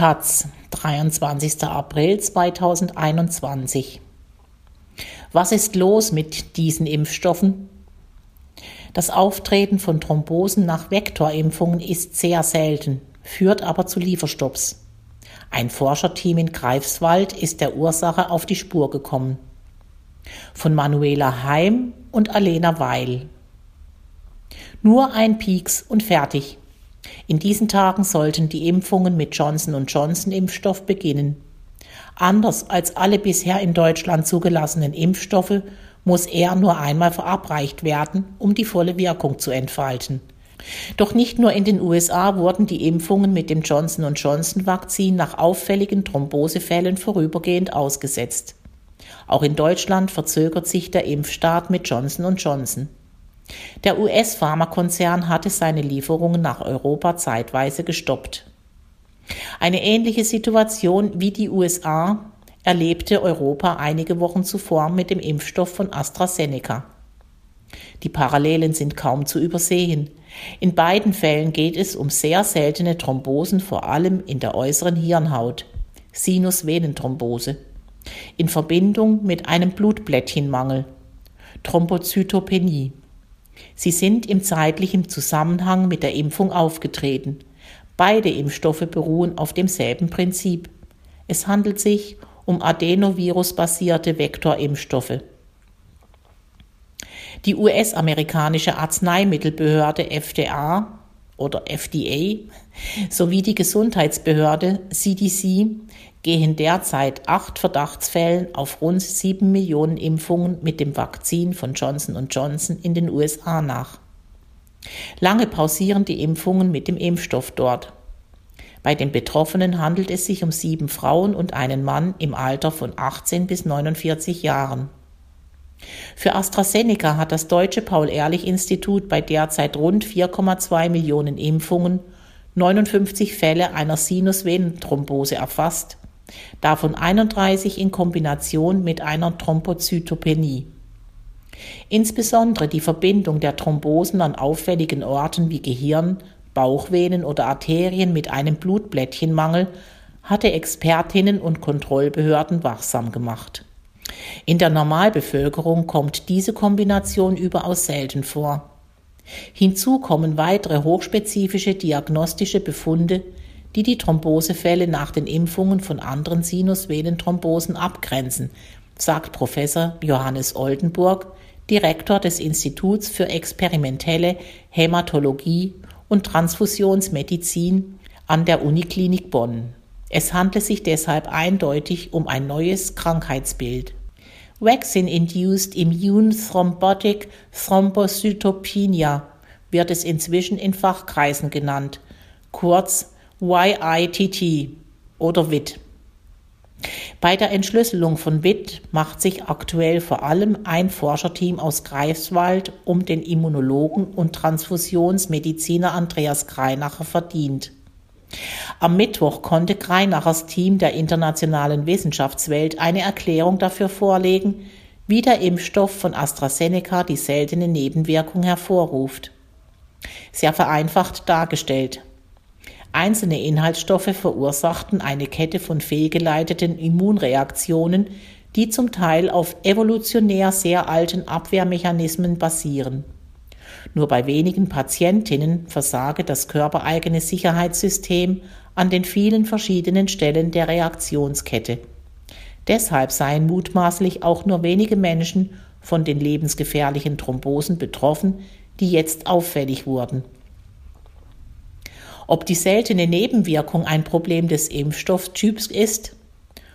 Taz, 23. April 2021. Was ist los mit diesen Impfstoffen? Das Auftreten von Thrombosen nach Vektorimpfungen ist sehr selten, führt aber zu Lieferstopps. Ein Forscherteam in Greifswald ist der Ursache auf die Spur gekommen. Von Manuela Heim und Alena Weil. Nur ein Pieks und fertig. In diesen Tagen sollten die Impfungen mit Johnson Johnson Impfstoff beginnen. Anders als alle bisher in Deutschland zugelassenen Impfstoffe muss er nur einmal verabreicht werden, um die volle Wirkung zu entfalten. Doch nicht nur in den USA wurden die Impfungen mit dem Johnson Johnson Vakzin nach auffälligen Thrombosefällen vorübergehend ausgesetzt. Auch in Deutschland verzögert sich der Impfstart mit Johnson Johnson. Der US-Pharmakonzern hatte seine Lieferungen nach Europa zeitweise gestoppt. Eine ähnliche Situation wie die USA erlebte Europa einige Wochen zuvor mit dem Impfstoff von AstraZeneca. Die Parallelen sind kaum zu übersehen. In beiden Fällen geht es um sehr seltene Thrombosen, vor allem in der äußeren Hirnhaut, Sinusvenenthrombose, in Verbindung mit einem Blutblättchenmangel, Thrombozytopenie. Sie sind im zeitlichen Zusammenhang mit der Impfung aufgetreten. Beide Impfstoffe beruhen auf demselben Prinzip. Es handelt sich um Adenovirus-basierte Vektorimpfstoffe. Die US-amerikanische Arzneimittelbehörde FDA oder FDA sowie die Gesundheitsbehörde CDC gehen derzeit acht Verdachtsfällen auf rund sieben Millionen Impfungen mit dem Vakzin von Johnson Johnson in den USA nach. Lange pausieren die Impfungen mit dem Impfstoff dort. Bei den Betroffenen handelt es sich um sieben Frauen und einen Mann im Alter von 18 bis 49 Jahren. Für AstraZeneca hat das Deutsche Paul-Ehrlich-Institut bei derzeit rund 4,2 Millionen Impfungen 59 Fälle einer Sinusvenenthrombose erfasst, davon 31 in Kombination mit einer Thrombozytopenie. Insbesondere die Verbindung der Thrombosen an auffälligen Orten wie Gehirn, Bauchvenen oder Arterien mit einem Blutblättchenmangel hatte Expertinnen und Kontrollbehörden wachsam gemacht. In der Normalbevölkerung kommt diese Kombination überaus selten vor. Hinzu kommen weitere hochspezifische diagnostische Befunde, die die Thrombosefälle nach den Impfungen von anderen Sinusvenenthrombosen abgrenzen, sagt Professor Johannes Oldenburg, Direktor des Instituts für experimentelle Hämatologie und Transfusionsmedizin an der Uniklinik Bonn. Es handelt sich deshalb eindeutig um ein neues Krankheitsbild. Vaccine-Induced Immune Thrombotic Thrombocytopenia wird es inzwischen in Fachkreisen genannt, kurz YITT oder WIT. Bei der Entschlüsselung von WIT macht sich aktuell vor allem ein Forscherteam aus Greifswald um den Immunologen und Transfusionsmediziner Andreas Greinacher verdient. Am Mittwoch konnte Greinachers Team der internationalen Wissenschaftswelt eine Erklärung dafür vorlegen, wie der Impfstoff von AstraZeneca die seltene Nebenwirkung hervorruft. Sehr vereinfacht dargestellt. Einzelne Inhaltsstoffe verursachten eine Kette von fehlgeleiteten Immunreaktionen, die zum Teil auf evolutionär sehr alten Abwehrmechanismen basieren. Nur bei wenigen Patientinnen versage das körpereigene Sicherheitssystem an den vielen verschiedenen Stellen der Reaktionskette. Deshalb seien mutmaßlich auch nur wenige Menschen von den lebensgefährlichen Thrombosen betroffen, die jetzt auffällig wurden. Ob die seltene Nebenwirkung ein Problem des Impfstofftyps ist?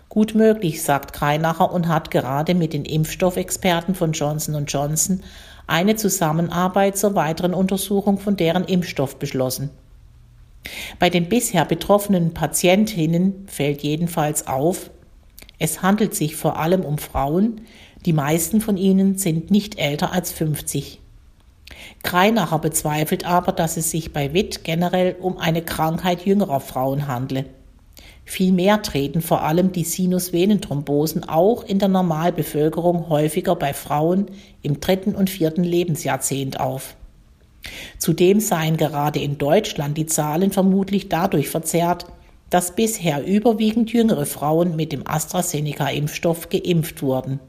Gut möglich, sagt Kreinacher und hat gerade mit den Impfstoffexperten von Johnson Johnson eine Zusammenarbeit zur weiteren Untersuchung von deren Impfstoff beschlossen. Bei den bisher betroffenen Patientinnen fällt jedenfalls auf, es handelt sich vor allem um Frauen, die meisten von ihnen sind nicht älter als 50. Greinacher bezweifelt aber, dass es sich bei Witt generell um eine Krankheit jüngerer Frauen handle. Vielmehr treten vor allem die Sinusvenenthrombosen auch in der Normalbevölkerung häufiger bei Frauen im dritten und vierten Lebensjahrzehnt auf. Zudem seien gerade in Deutschland die Zahlen vermutlich dadurch verzerrt, dass bisher überwiegend jüngere Frauen mit dem AstraZeneca-Impfstoff geimpft wurden.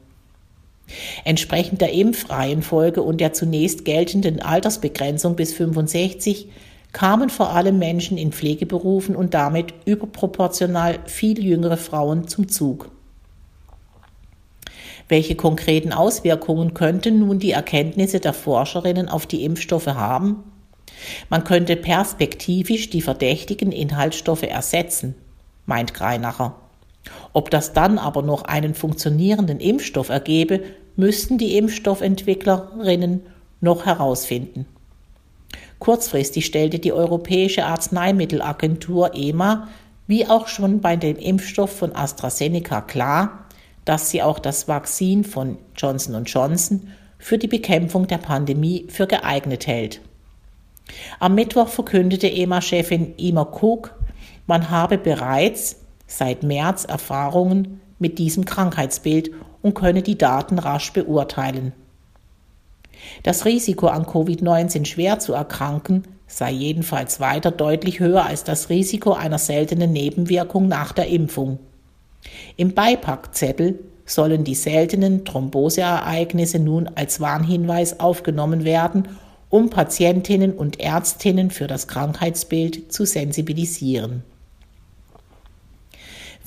Entsprechend der Impfreihenfolge und der zunächst geltenden Altersbegrenzung bis 65 kamen vor allem Menschen in Pflegeberufen und damit überproportional viel jüngere Frauen zum Zug. Welche konkreten Auswirkungen könnten nun die Erkenntnisse der Forscherinnen auf die Impfstoffe haben? Man könnte perspektivisch die verdächtigen Inhaltsstoffe ersetzen, meint Greinacher. Ob das dann aber noch einen funktionierenden Impfstoff ergebe, müssten die Impfstoffentwicklerinnen noch herausfinden. Kurzfristig stellte die Europäische Arzneimittelagentur EMA wie auch schon bei dem Impfstoff von AstraZeneca klar, dass sie auch das Vakzin von Johnson Johnson für die Bekämpfung der Pandemie für geeignet hält. Am Mittwoch verkündete EMA-Chefin Ima Cook, man habe bereits seit März Erfahrungen mit diesem Krankheitsbild und könne die Daten rasch beurteilen. Das Risiko an Covid-19 schwer zu erkranken sei jedenfalls weiter deutlich höher als das Risiko einer seltenen Nebenwirkung nach der Impfung. Im Beipackzettel sollen die seltenen Thromboseereignisse nun als Warnhinweis aufgenommen werden, um Patientinnen und Ärztinnen für das Krankheitsbild zu sensibilisieren.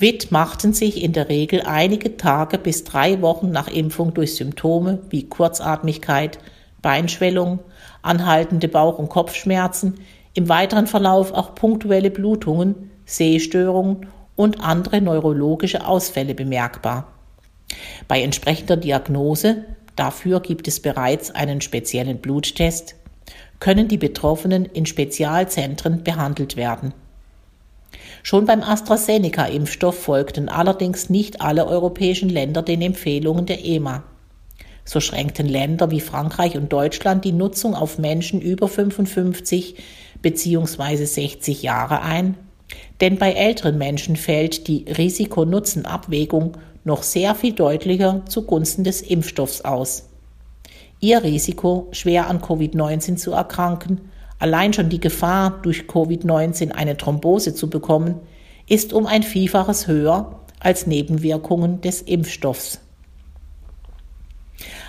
WIT machten sich in der Regel einige Tage bis drei Wochen nach Impfung durch Symptome wie Kurzatmigkeit, Beinschwellung, anhaltende Bauch- und Kopfschmerzen, im weiteren Verlauf auch punktuelle Blutungen, Sehstörungen und andere neurologische Ausfälle bemerkbar. Bei entsprechender Diagnose, dafür gibt es bereits einen speziellen Bluttest, können die Betroffenen in Spezialzentren behandelt werden. Schon beim AstraZeneca-Impfstoff folgten allerdings nicht alle europäischen Länder den Empfehlungen der EMA. So schränkten Länder wie Frankreich und Deutschland die Nutzung auf Menschen über 55 bzw. 60 Jahre ein, denn bei älteren Menschen fällt die Risiko-Nutzen-Abwägung noch sehr viel deutlicher zugunsten des Impfstoffs aus. Ihr Risiko, schwer an Covid-19 zu erkranken, Allein schon die Gefahr, durch Covid-19 eine Thrombose zu bekommen, ist um ein Vielfaches höher als Nebenwirkungen des Impfstoffs.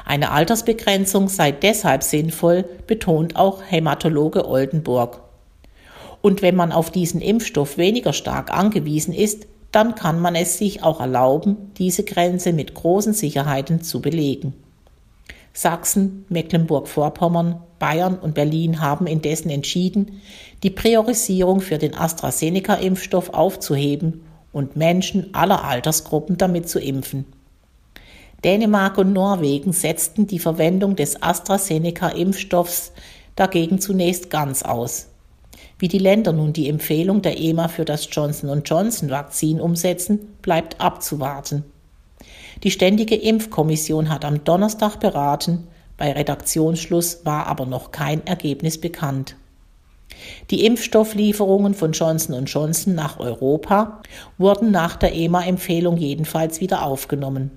Eine Altersbegrenzung sei deshalb sinnvoll, betont auch Hämatologe Oldenburg. Und wenn man auf diesen Impfstoff weniger stark angewiesen ist, dann kann man es sich auch erlauben, diese Grenze mit großen Sicherheiten zu belegen. Sachsen, Mecklenburg-Vorpommern, Bayern und Berlin haben indessen entschieden, die Priorisierung für den AstraZeneca-Impfstoff aufzuheben und Menschen aller Altersgruppen damit zu impfen. Dänemark und Norwegen setzten die Verwendung des AstraZeneca-Impfstoffs dagegen zunächst ganz aus. Wie die Länder nun die Empfehlung der EMA für das Johnson Johnson-Vakzin umsetzen, bleibt abzuwarten. Die Ständige Impfkommission hat am Donnerstag beraten, bei Redaktionsschluss war aber noch kein Ergebnis bekannt. Die Impfstofflieferungen von Johnson Johnson nach Europa wurden nach der EMA-Empfehlung jedenfalls wieder aufgenommen.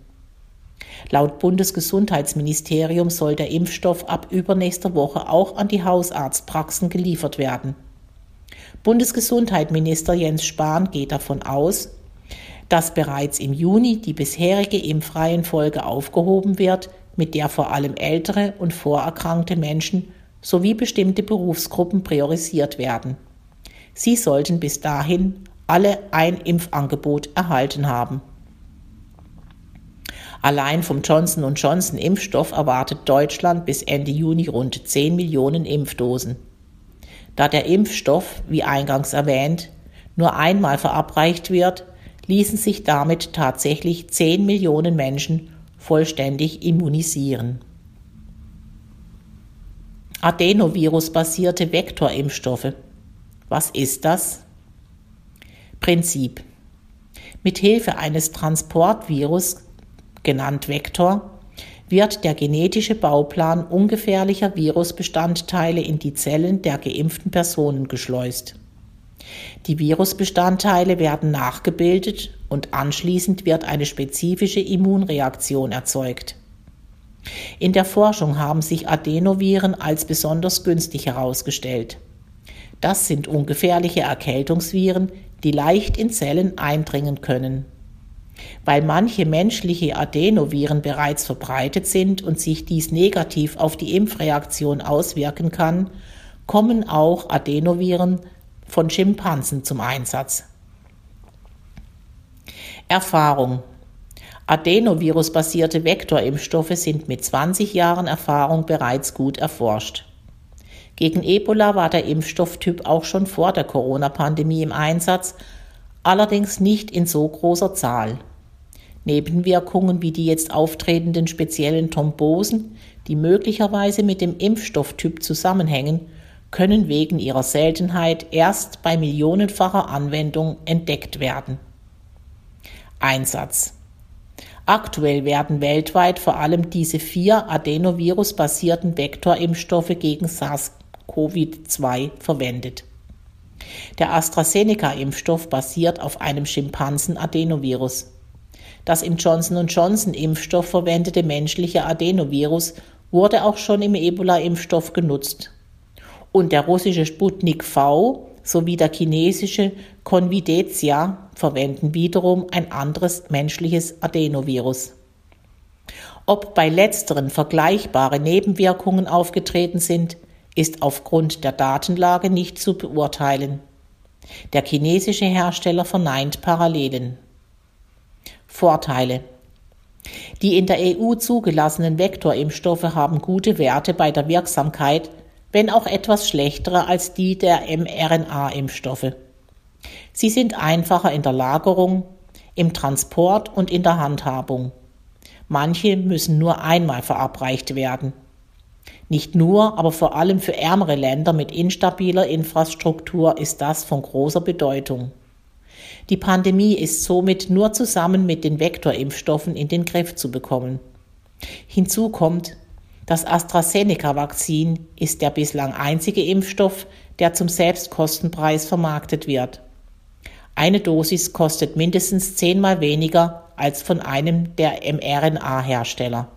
Laut Bundesgesundheitsministerium soll der Impfstoff ab übernächster Woche auch an die Hausarztpraxen geliefert werden. Bundesgesundheitsminister Jens Spahn geht davon aus, dass bereits im Juni die bisherige Impfreihenfolge aufgehoben wird, mit der vor allem ältere und vorerkrankte Menschen sowie bestimmte Berufsgruppen priorisiert werden. Sie sollten bis dahin alle ein Impfangebot erhalten haben. Allein vom Johnson Johnson Impfstoff erwartet Deutschland bis Ende Juni rund 10 Millionen Impfdosen. Da der Impfstoff, wie eingangs erwähnt, nur einmal verabreicht wird, ließen sich damit tatsächlich 10 Millionen Menschen vollständig immunisieren. Adenovirus-basierte Vektorimpfstoffe. Was ist das? Prinzip. Mit Hilfe eines Transportvirus, genannt Vektor, wird der genetische Bauplan ungefährlicher Virusbestandteile in die Zellen der geimpften Personen geschleust. Die Virusbestandteile werden nachgebildet und anschließend wird eine spezifische Immunreaktion erzeugt. In der Forschung haben sich Adenoviren als besonders günstig herausgestellt. Das sind ungefährliche Erkältungsviren, die leicht in Zellen eindringen können. Weil manche menschliche Adenoviren bereits verbreitet sind und sich dies negativ auf die Impfreaktion auswirken kann, kommen auch Adenoviren von Schimpansen zum Einsatz. Erfahrung Adenovirus-basierte Vektorimpfstoffe sind mit 20 Jahren Erfahrung bereits gut erforscht. Gegen Ebola war der Impfstofftyp auch schon vor der Corona-Pandemie im Einsatz, allerdings nicht in so großer Zahl. Nebenwirkungen wie die jetzt auftretenden speziellen Thrombosen, die möglicherweise mit dem Impfstofftyp zusammenhängen, können wegen ihrer Seltenheit erst bei millionenfacher Anwendung entdeckt werden. Einsatz Aktuell werden weltweit vor allem diese vier Adenovirus-basierten Vektorimpfstoffe gegen SARS-CoV-2 verwendet. Der AstraZeneca-Impfstoff basiert auf einem Schimpansen-Adenovirus. Das im Johnson Johnson-Impfstoff verwendete menschliche Adenovirus wurde auch schon im Ebola-Impfstoff genutzt. Und der russische Sputnik V sowie der chinesische Convidetia verwenden wiederum ein anderes menschliches Adenovirus. Ob bei letzteren vergleichbare Nebenwirkungen aufgetreten sind, ist aufgrund der Datenlage nicht zu beurteilen. Der chinesische Hersteller verneint Parallelen. Vorteile Die in der EU zugelassenen Vektorimpfstoffe haben gute Werte bei der Wirksamkeit wenn auch etwas schlechtere als die der mRNA-Impfstoffe. Sie sind einfacher in der Lagerung, im Transport und in der Handhabung. Manche müssen nur einmal verabreicht werden. Nicht nur, aber vor allem für ärmere Länder mit instabiler Infrastruktur ist das von großer Bedeutung. Die Pandemie ist somit nur zusammen mit den Vektorimpfstoffen in den Griff zu bekommen. Hinzu kommt, das AstraZeneca-Vakzin ist der bislang einzige Impfstoff, der zum Selbstkostenpreis vermarktet wird. Eine Dosis kostet mindestens zehnmal weniger als von einem der mRNA-Hersteller.